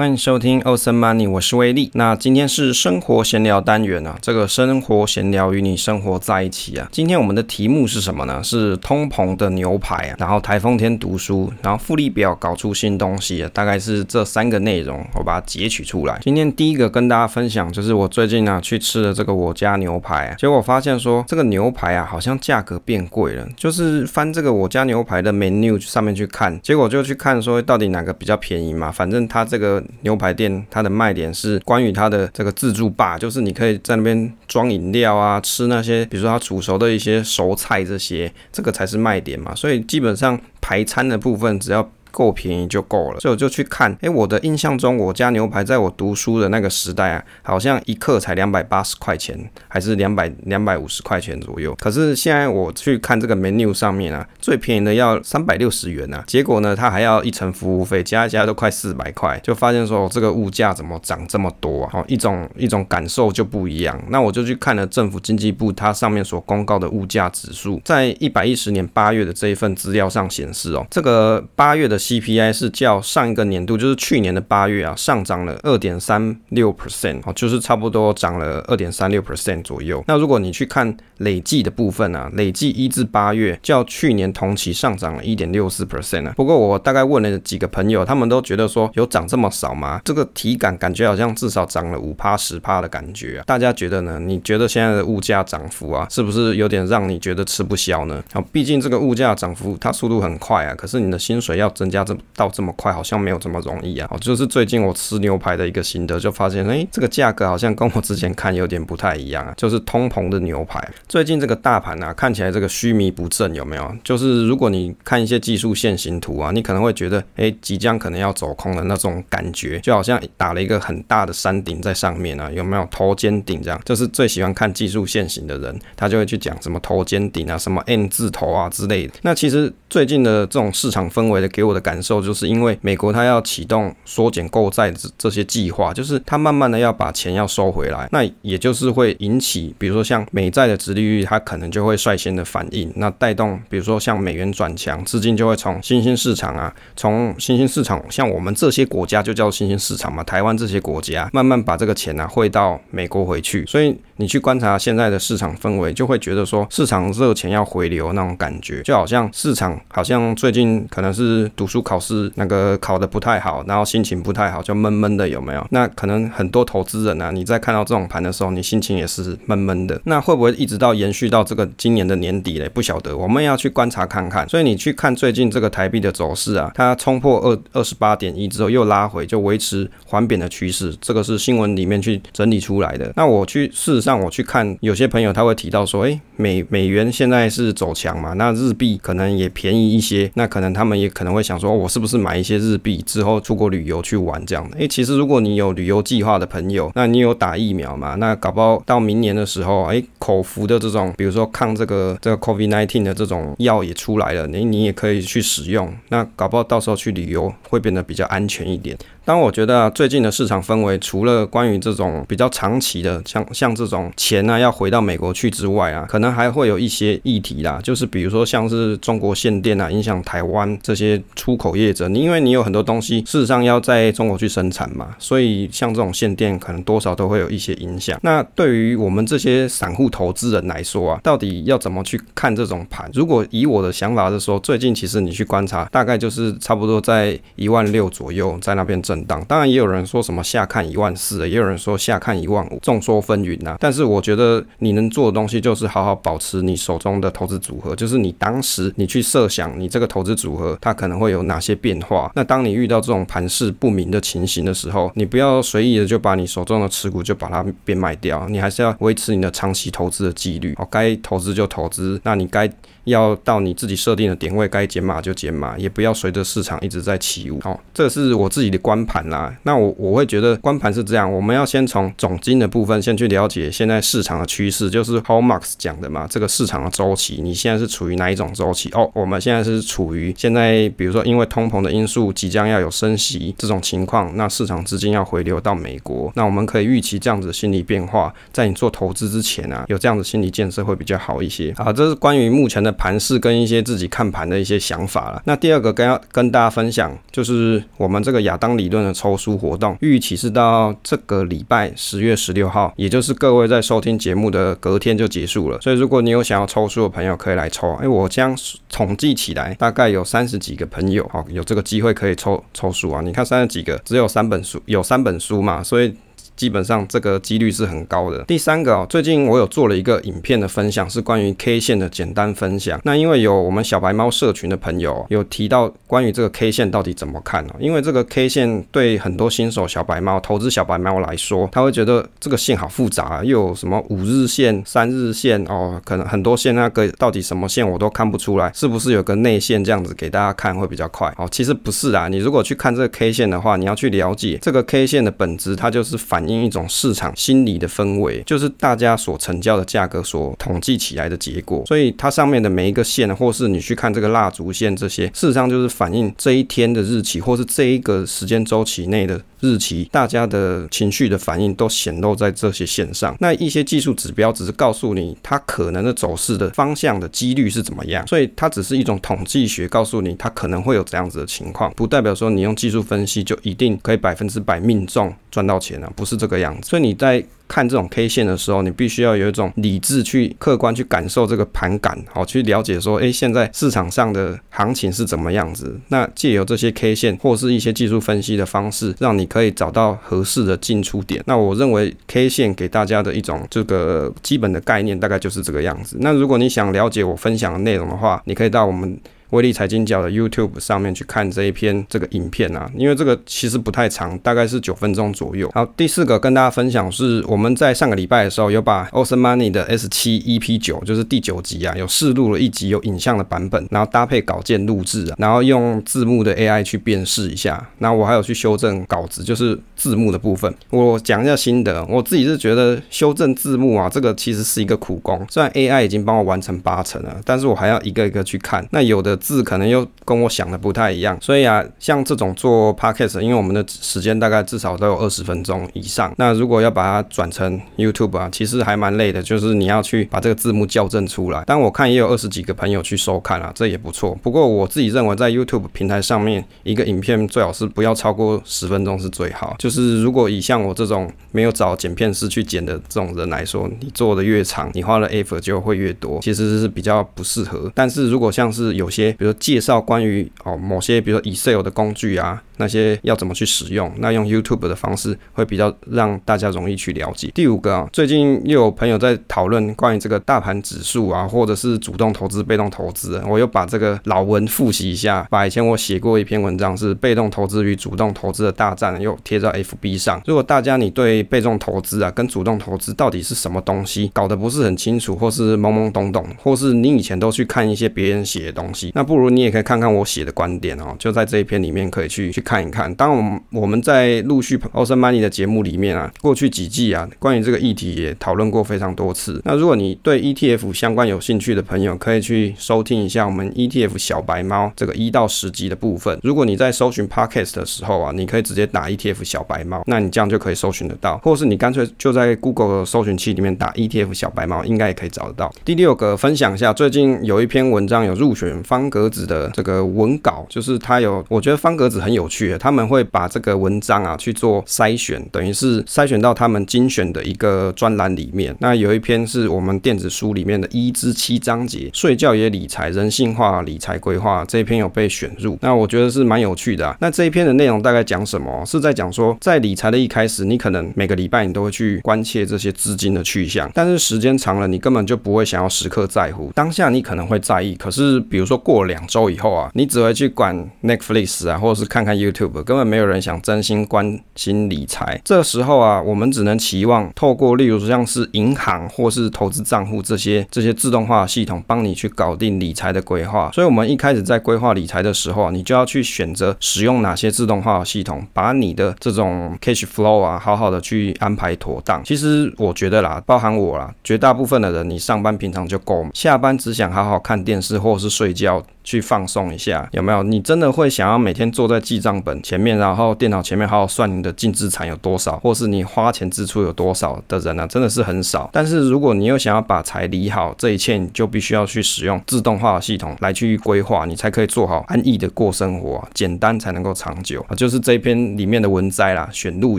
欢迎收听 Awesome Money，我是威力。那今天是生活闲聊单元啊，这个生活闲聊与你生活在一起啊。今天我们的题目是什么呢？是通膨的牛排啊，然后台风天读书，然后复利表搞出新东西啊，大概是这三个内容，我把它截取出来。今天第一个跟大家分享，就是我最近啊去吃了这个我家牛排啊，结果发现说这个牛排啊好像价格变贵了，就是翻这个我家牛排的 menu 上面去看，结果就去看说到底哪个比较便宜嘛，反正它这个。牛排店它的卖点是关于它的这个自助吧，就是你可以在那边装饮料啊，吃那些比如说它煮熟的一些熟菜这些，这个才是卖点嘛。所以基本上排餐的部分只要。够便宜就够了，所以我就去看。哎，我的印象中，我家牛排在我读书的那个时代啊，好像一克才两百八十块钱，还是两百两百五十块钱左右。可是现在我去看这个 menu 上面啊，最便宜的要三百六十元啊。结果呢，它还要一层服务费，加一加都快四百块。就发现说，这个物价怎么涨这么多啊？哦，一种一种感受就不一样。那我就去看了政府经济部它上面所公告的物价指数，在一百一十年八月的这一份资料上显示哦，这个八月的。CPI 是较上一个年度，就是去年的八月啊，上涨了二点三六 percent 哦，就是差不多涨了二点三六 percent 左右。那如果你去看累计的部分啊，累计一至八月较去年同期上涨了一点六四 percent 啊。不过我大概问了几个朋友，他们都觉得说有涨这么少吗？这个体感感觉好像至少涨了五趴十趴的感觉啊。大家觉得呢？你觉得现在的物价涨幅啊，是不是有点让你觉得吃不消呢？好，毕竟这个物价涨幅它速度很快啊，可是你的薪水要增加。这到这么快，好像没有这么容易啊！哦，就是最近我吃牛排的一个心得，就发现，哎，这个价格好像跟我之前看有点不太一样啊。就是通膨的牛排，最近这个大盘啊，看起来这个虚弥不振，有没有？就是如果你看一些技术线型图啊，你可能会觉得，哎，即将可能要走空的那种感觉，就好像打了一个很大的山顶在上面啊，有没有头肩顶这样？就是最喜欢看技术线型的人，他就会去讲什么头肩顶啊，什么 N 字头啊之类的。那其实最近的这种市场氛围的给我的感受。就是因为美国它要启动缩减购债这这些计划，就是它慢慢的要把钱要收回来，那也就是会引起，比如说像美债的殖利率，它可能就会率先的反应，那带动，比如说像美元转强，资金就会从新兴市场啊，从新兴市场，像我们这些国家就叫新兴市场嘛，台湾这些国家。慢慢把这个钱啊汇到美国回去，所以你去观察现在的市场氛围，就会觉得说市场热钱要回流那种感觉，就好像市场好像最近可能是读书考试。那个考得不太好，然后心情不太好，就闷闷的，有没有？那可能很多投资人啊，你在看到这种盘的时候，你心情也是闷闷的。那会不会一直到延续到这个今年的年底嘞？不晓得，我们要去观察看看。所以你去看最近这个台币的走势啊，它冲破二二十八点一之后又拉回，就维持缓贬的趋势。这个是新闻里面去整理出来的。那我去事实上我去看，有些朋友他会提到说，诶，美美元现在是走强嘛，那日币可能也便宜一些，那可能他们也可能会想说，我是。不是买一些日币之后出国旅游去玩这样的？诶，其实如果你有旅游计划的朋友，那你有打疫苗嘛？那搞不好到明年的时候，诶，口服的这种，比如说抗这个这个 COVID-19 的这种药也出来了，你你也可以去使用。那搞不好到时候去旅游会变得比较安全一点。当我觉得啊最近的市场氛围，除了关于这种比较长期的，像像这种钱呢要回到美国去之外啊，可能还会有一些议题啦，就是比如说像是中国限电啊，影响台湾这些出口业者，你因为你有很多东西事实上要在中国去生产嘛，所以像这种限电可能多少都会有一些影响。那对于我们这些散户投资人来说啊，到底要怎么去看这种盘？如果以我的想法是说，最近其实你去观察，大概就是差不多在一万六左右，在那边。震荡，当然也有人说什么下看一万四，也有人说下看一万五，众说纷纭呐。但是我觉得你能做的东西就是好好保持你手中的投资组合，就是你当时你去设想你这个投资组合它可能会有哪些变化。那当你遇到这种盘势不明的情形的时候，你不要随意的就把你手中的持股就把它变卖掉，你还是要维持你的长期投资的纪律。好，该投资就投资，那你该。要到你自己设定的点位，该减码就减码，也不要随着市场一直在起舞。好，这是我自己的观盘啦。那我我会觉得观盘是这样，我们要先从总金的部分先去了解现在市场的趋势，就是 Howard Marks 讲的嘛，这个市场的周期，你现在是处于哪一种周期？哦，我们现在是处于现在，比如说因为通膨的因素即将要有升息这种情况，那市场资金要回流到美国，那我们可以预期这样子心理变化，在你做投资之前啊，有这样子心理建设会比较好一些。好，这是关于目前的。盘势跟一些自己看盘的一些想法了。那第二个跟要跟大家分享，就是我们这个亚当理论的抽书活动，预期是到这个礼拜十月十六号，也就是各位在收听节目的隔天就结束了。所以如果你有想要抽书的朋友，可以来抽。哎，我将统计起来，大概有三十几个朋友，好，有这个机会可以抽抽书啊。你看三十几个，只有三本书，有三本书嘛，所以。基本上这个几率是很高的。第三个哦，最近我有做了一个影片的分享，是关于 K 线的简单分享。那因为有我们小白猫社群的朋友有提到关于这个 K 线到底怎么看哦，因为这个 K 线对很多新手小白猫、投资小白猫来说，他会觉得这个线好复杂，又有什么五日线、三日线哦，可能很多线那个到底什么线我都看不出来，是不是有个内线这样子给大家看会比较快？哦，其实不是啊，你如果去看这个 K 线的话，你要去了解这个 K 线的本质，它就是反映一种市场心理的氛围，就是大家所成交的价格所统计起来的结果。所以它上面的每一个线，或是你去看这个蜡烛线这些，事实上就是反映这一天的日期，或是这一个时间周期内的日期，大家的情绪的反应都显露在这些线上。那一些技术指标只是告诉你它可能的走势的方向的几率是怎么样，所以它只是一种统计学，告诉你它可能会有这样子的情况，不代表说你用技术分析就一定可以百分之百命中赚到钱啊，不是这个样子。所以你在看这种 K 线的时候，你必须要有一种理智去客观去感受这个盘感，好去了解说，诶，现在市场上的行情是怎么样子。那借由这些 K 线或是一些技术分析的方式，让你可以找到合适的进出点。那我认为 K 线给大家的一种这个基本的概念，大概就是这个样子。那如果你想了解我分享的内容的话，你可以到我们。威力财经角的 YouTube 上面去看这一篇这个影片啊，因为这个其实不太长，大概是九分钟左右。好，第四个跟大家分享是我们在上个礼拜的时候有把 Awesome Money 的 S 七 EP 九，就是第九集啊，有试录了一集有影像的版本，然后搭配稿件录制啊，然后用字幕的 AI 去辨识一下。那我还有去修正稿子，就是字幕的部分。我讲一下心得，我自己是觉得修正字幕啊，这个其实是一个苦工。虽然 AI 已经帮我完成八成了，但是我还要一个一个去看。那有的。字可能又跟我想的不太一样，所以啊，像这种做 podcast，因为我们的时间大概至少都有二十分钟以上，那如果要把它转成 YouTube 啊，其实还蛮累的，就是你要去把这个字幕校正出来。但我看也有二十几个朋友去收看啊，这也不错。不过我自己认为，在 YouTube 平台上面，一个影片最好是不要超过十分钟是最好。就是如果以像我这种没有找剪片师去剪的这种人来说，你做的越长，你花的 effort 就会越多，其实是比较不适合。但是如果像是有些比如介绍关于哦某些，比如说 Excel 的工具啊。那些要怎么去使用？那用 YouTube 的方式会比较让大家容易去了解。第五个啊，最近又有朋友在讨论关于这个大盘指数啊，或者是主动投资、被动投资。我又把这个老文复习一下，把以前我写过一篇文章是被动投资与主动投资的大战，又贴在 FB 上。如果大家你对被动投资啊跟主动投资到底是什么东西搞得不是很清楚，或是懵懵懂懂，或是你以前都去看一些别人写的东西，那不如你也可以看看我写的观点哦，就在这一篇里面可以去去。看一看，当我们我们在陆续 Awesome Money 的节目里面啊，过去几季啊，关于这个议题也讨论过非常多次。那如果你对 ETF 相关有兴趣的朋友，可以去收听一下我们 ETF 小白猫这个一到十集的部分。如果你在搜寻 Podcast 的时候啊，你可以直接打 ETF 小白猫，那你这样就可以搜寻得到，或是你干脆就在 Google 的搜寻器里面打 ETF 小白猫，应该也可以找得到。第六个分享一下，最近有一篇文章有入选方格子的这个文稿，就是它有，我觉得方格子很有趣。他们会把这个文章啊去做筛选，等于是筛选到他们精选的一个专栏里面。那有一篇是我们电子书里面的一至七章节，睡觉也理财，人性化理财规划这一篇有被选入。那我觉得是蛮有趣的啊。那这一篇的内容大概讲什么？是在讲说，在理财的一开始，你可能每个礼拜你都会去关切这些资金的去向，但是时间长了，你根本就不会想要时刻在乎。当下你可能会在意，可是比如说过了两周以后啊，你只会去管 Netflix 啊，或者是看看 You YouTube。根本没有人想真心关心理财。这时候啊，我们只能期望透过，例如像是银行或是投资账户这些这些自动化系统，帮你去搞定理财的规划。所以，我们一开始在规划理财的时候啊，你就要去选择使用哪些自动化系统，把你的这种 cash flow 啊，好好的去安排妥当。其实我觉得啦，包含我啦，绝大部分的人，你上班平常就够，下班只想好好看电视或是睡觉，去放松一下，有没有？你真的会想要每天坐在记账账本前面，然后电脑前面好好算你的净资产有多少，或是你花钱支出有多少的人呢、啊，真的是很少。但是如果你又想要把财理好，这一切你就必须要去使用自动化的系统来去规划，你才可以做好安逸的过生活，简单才能够长久啊。就是这一篇里面的文摘啦，选录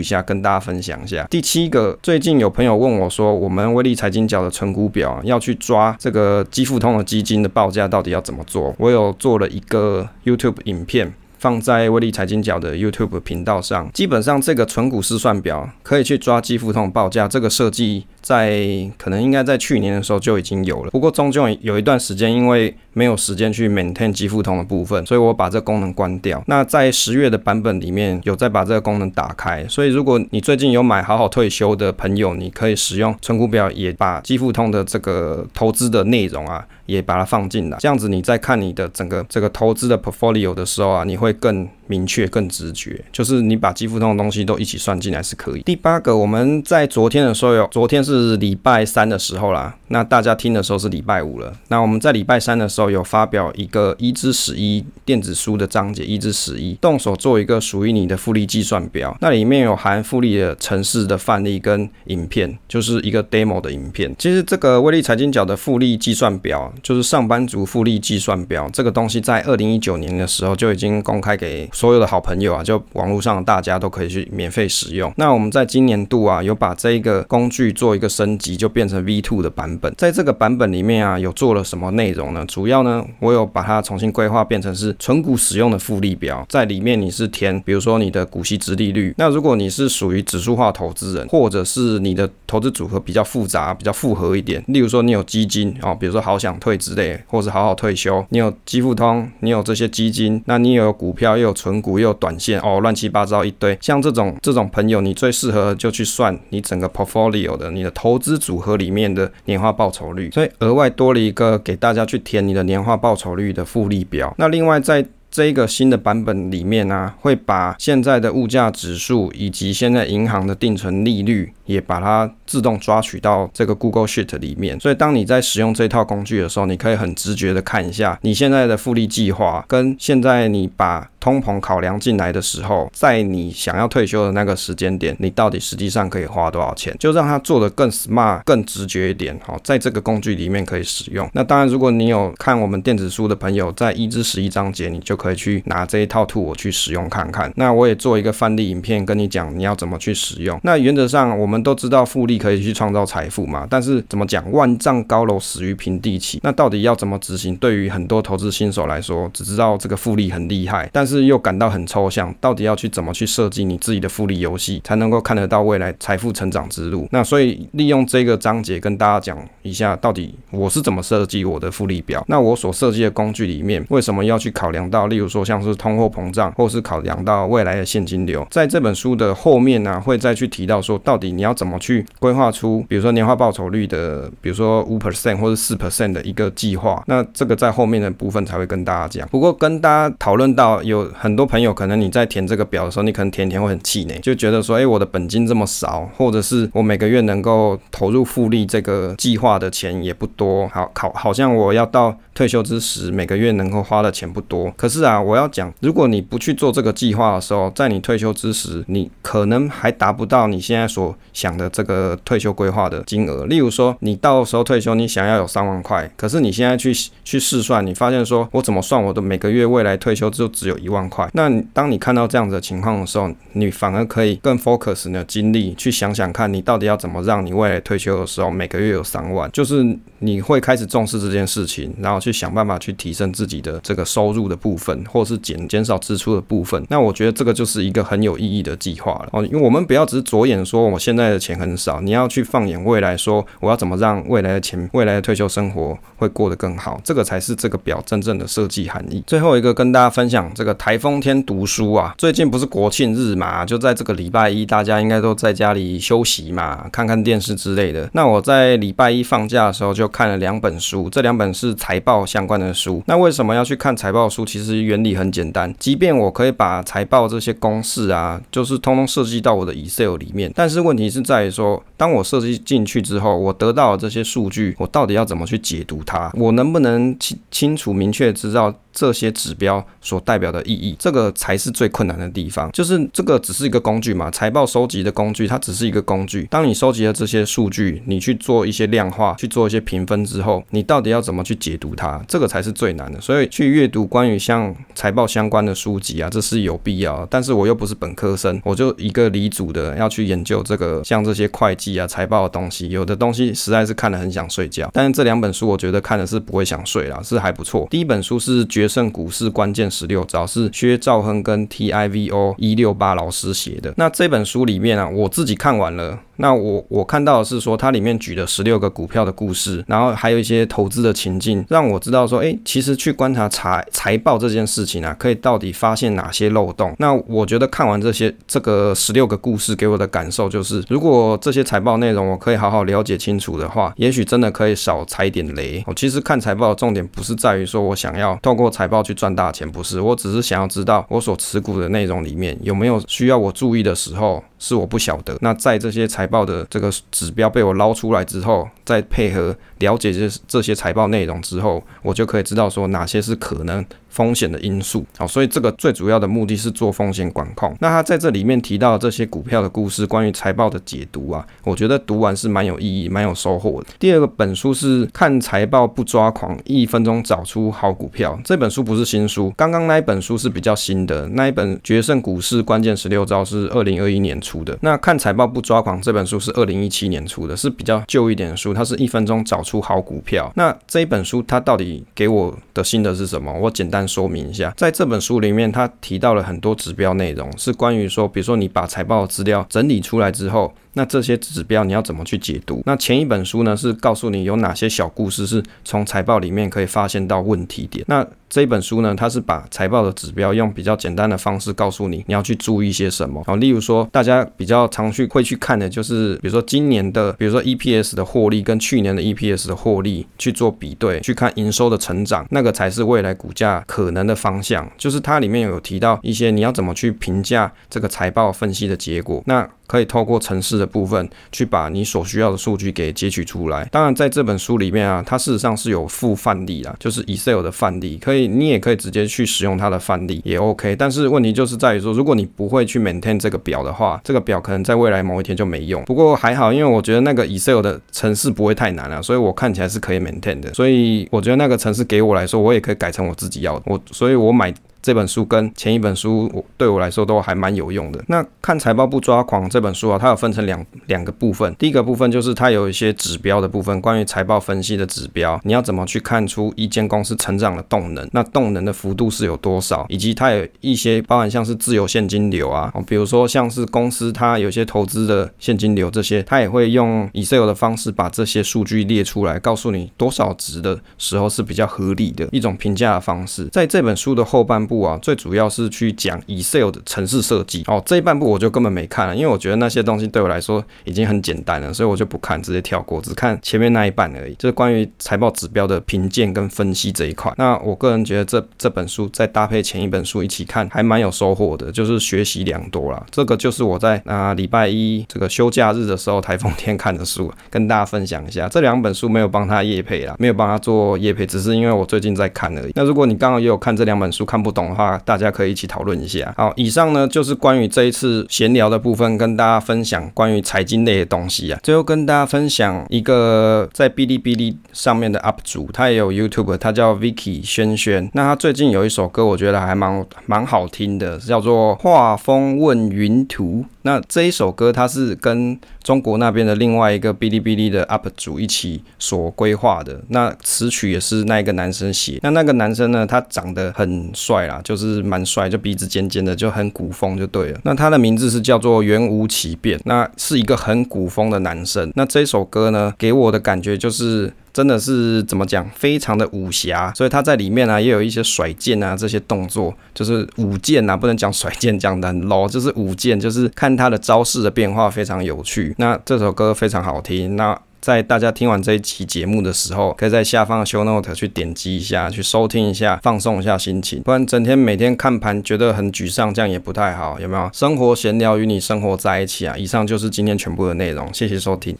一下跟大家分享一下。第七个，最近有朋友问我说，我们威力财经角的存股表要去抓这个基富通的基金的报价到底要怎么做？我有做了一个 YouTube 影片。放在威力财经角的 YouTube 频道上，基本上这个存股试算表可以去抓基富通报价，这个设计在可能应该在去年的时候就已经有了。不过终究有一段时间，因为没有时间去 maintain 基富通的部分，所以我把这个功能关掉。那在十月的版本里面有再把这个功能打开，所以如果你最近有买好好退休的朋友，你可以使用存股表，也把基富通的这个投资的内容啊，也把它放进来。这样子你在看你的整个这个投资的 portfolio 的时候啊，你会更明确、更直觉，就是你把基富通的东西都一起算进来是可以。第八个，我们在昨天的时候有，昨天是礼拜三的时候啦，那大家听的时候是礼拜五了。那我们在礼拜三的时候有发表一个一至十一电子书的章节，一至十一动手做一个属于你的复利计算表，那里面有含复利的城市的范例跟影片，就是一个 demo 的影片。其实这个威力财经角的复利计算表，就是上班族复利计算表，这个东西在二零一九年的时候就已经公开给。所有的好朋友啊，就网络上大家都可以去免费使用。那我们在今年度啊，有把这一个工具做一个升级，就变成 V2 的版本。在这个版本里面啊，有做了什么内容呢？主要呢，我有把它重新规划，变成是存股使用的复利表。在里面你是填，比如说你的股息殖利率。那如果你是属于指数化投资人，或者是你的投资组合比较复杂、比较复合一点，例如说你有基金哦，比如说好想退之类，或是好好退休，你有基富通，你有这些基金，那你有股票又有存。股又短线哦，乱七八糟一堆。像这种这种朋友，你最适合就去算你整个 portfolio 的你的投资组合里面的年化报酬率。所以额外多了一个给大家去填你的年化报酬率的复利表。那另外在这一个新的版本里面呢、会把现在的物价指数以及现在银行的定存利率也把它自动抓取到这个 Google Sheet 里面。所以当你在使用这套工具的时候，你可以很直觉的看一下你现在的复利计划跟现在你把通膨考量进来的时候，在你想要退休的那个时间点，你到底实际上可以花多少钱？就让它做的更 smart、更直觉一点。好，在这个工具里面可以使用。那当然，如果你有看我们电子书的朋友，在一至十一章节，你就可以去拿这一套图我去使用看看。那我也做一个范例影片，跟你讲你要怎么去使用。那原则上，我们都知道复利可以去创造财富嘛，但是怎么讲？万丈高楼始于平地起。那到底要怎么执行？对于很多投资新手来说，只知道这个复利很厉害，但是是又感到很抽象，到底要去怎么去设计你自己的复利游戏，才能够看得到未来财富成长之路？那所以利用这个章节跟大家讲一下，到底我是怎么设计我的复利表？那我所设计的工具里面，为什么要去考量到，例如说像是通货膨胀，或是考量到未来的现金流？在这本书的后面呢、会再去提到说，到底你要怎么去规划出，比如说年化报酬率的，比如说五 percent 或者四 percent 的一个计划？那这个在后面的部分才会跟大家讲。不过跟大家讨论到有。很多朋友可能你在填这个表的时候，你可能填填会很气馁，就觉得说，哎，我的本金这么少，或者是我每个月能够投入复利这个计划的钱也不多，好，好，好像我要到退休之时，每个月能够花的钱不多。可是是啊，我要讲，如果你不去做这个计划的时候，在你退休之时，你可能还达不到你现在所想的这个退休规划的金额。例如说，你到时候退休，你想要有三万块，可是你现在去去试算，你发现说，我怎么算我的每个月未来退休就只有一万块。那当你看到这样子的情况的时候，你反而可以更 focus 你的精力去想想看，你到底要怎么让你未来退休的时候每个月有三万，就是你会开始重视这件事情，然后去想办法去提升自己的这个收入的部分，或是减减少支出的部分。那我觉得这个就是一个很有意义的计划了哦，因为我们不要只是着眼说我现在的钱很少，你要去放眼未来，说我要怎么让未来的钱、未来的退休生活会过得更好，这个才是这个表真正的设计含义。最后一个跟大家分享这个台风天读书啊，最近不是国庆日嘛，就在这个礼拜一，大家应该都在家里休息嘛，看看电视之类的。那我在礼拜一放假的时候就看了两本书，这两本是财报相关的书。那为什么要去看财报书？其实原理很简单，即便我可以把财报这些公式啊，就是通通设计到我的 Excel 里面，但是问题是在于说，当我设计进去之后，我得到了这些数据，我到底要怎么去解读它？我能不能清清楚明确知道这些指标所代表的意义，这个才是最困难的地方。就是这个只是一个工具嘛，财报收集的工具，它只是一个工具。当你收集了这些数据，你去做一些量化，去做一些评分之后，你到底要怎么去解读它？这个才是最难的。所以去阅读关于像财报相关的书籍啊，这是有必要。但是我又不是本科生，我就一个理组的要去研究这个像这些会计啊、财报的东西，有的东西实在是看得很想睡觉。但是这两本书我觉得看的是不会想睡啦，是还不错。第一本书是决胜股市关键十六招，是薛兆亨跟 TIVO 一六八老师写的。那这本书里面啊，我自己看完了。那我我看到的是说，它里面举了十六个股票的故事，然后还有一些投资的情境，让我知道说，诶，其实去观察财财报这件事情啊，可以到底发现哪些漏洞。那我觉得看完这些这个十六个故事给我的感受就是，如果这些财报内容我可以好好了解清楚的话，也许真的可以少踩点雷。我其实看财报的重点不是在于说我想要透过财报去赚大钱，不是，我只是想要知道我所持股的内容里面有没有需要我注意的时候。是我不晓得。那在这些财报的这个指标被我捞出来之后，再配合了解这这些财报内容之后，我就可以知道说哪些是可能风险的因素。好，所以这个最主要的目的是做风险管控。那他在这里面提到这些股票的故事，关于财报的解读啊，我觉得读完是蛮有意义、蛮有收获的。第二个本书是看财报不抓狂，一分钟找出好股票。这本书不是新书，刚刚那一本书是比较新的，那一本决胜股市关键十六招是二零二一年。出的那看财报不抓狂这本书是二零一七年出的，是比较旧一点的书，它是一分钟找出好股票。那这一本书它到底给我的心得是什么？我简单说明一下，在这本书里面，他提到了很多指标内容，是关于说，比如说你把财报资料整理出来之后。那这些指标你要怎么去解读？那前一本书呢，是告诉你有哪些小故事是从财报里面可以发现到问题点。那这一本书呢，它是把财报的指标用比较简单的方式告诉你，你要去注意些什么。好，例如说大家比较常去会去看的就是，比如说今年的，比如说 EPS 的获利跟去年的 EPS 的获利去做比对，去看营收的成长，那个才是未来股价可能的方向。就是它里面有提到一些你要怎么去评价这个财报分析的结果。那可以透过程式的部分去把你所需要的数据给截取出来。当然，在这本书里面啊，它事实上是有附范例啦，就是 Excel 的范例，可以你也可以直接去使用它的范例也 OK。但是问题就是在于说，如果你不会去 maintain 这个表的话，这个表可能在未来某一天就没用。不过还好，因为我觉得那个 Excel 的程式不会太难了，所以我看起来是可以 maintain 的。所以我觉得那个程式给我来说，我也可以改成我自己要的。我所以，我买。这本书跟前一本书，我对我来说都还蛮有用的。那看财报不抓狂这本书啊，它有分成两两个部分。第一个部分就是它有一些指标的部分，关于财报分析的指标，你要怎么去看出一间公司成长的动能？那动能的幅度是有多少？以及它有一些包含像是自由现金流啊，比如说像是公司它有些投资的现金流这些，它也会用 Excel 的方式把这些数据列出来，告诉你多少值的时候是比较合理的一种评价的方式。在这本书的后半部。部啊，最主要是去讲 Excel 的城市设计哦。这一半部我就根本没看了，因为我觉得那些东西对我来说已经很简单了，所以我就不看，直接跳过，只看前面那一半而已。就是关于财报指标的评鉴跟分析这一块。那我个人觉得这这本书再搭配前一本书一起看，还蛮有收获的，就是学习良多啦。这个就是我在啊礼拜一这个休假日的时候台风天看的书，跟大家分享一下。这两本书没有帮他业配啦，没有帮他做业配，只是因为我最近在看而已。那如果你刚好也有看这两本书，看不懂。的话，大家可以一起讨论一下。好，以上呢就是关于这一次闲聊的部分，跟大家分享关于财经类的东西啊。最后跟大家分享一个在哔哩哔哩上面的 UP 主，他也有 YouTube，他叫 Vicky 轩轩。那他最近有一首歌，我觉得还蛮蛮好听的，叫做《画风问云图》。那这一首歌，它是跟中国那边的另外一个哔哩哔哩的 UP 主一起所规划的。那词曲也是那一个男生写。那那个男生呢，他长得很帅啦，就是蛮帅，就鼻子尖尖的，就很古风就对了。那他的名字是叫做袁吴奇变，那是一个很古风的男生。那这首歌呢，给我的感觉就是。真的是怎么讲，非常的武侠，所以他在里面呢、啊、也有一些甩剑啊这些动作，就是舞剑呐，不能讲甩剑讲的很 low，就是舞剑，就是看他的招式的变化非常有趣。那这首歌非常好听，那在大家听完这一期节目的时候，可以在下方的 show note 去点击一下，去收听一下，放松一下心情，不然整天每天看盘觉得很沮丧，这样也不太好，有没有？生活闲聊与你生活在一起啊！以上就是今天全部的内容，谢谢收听。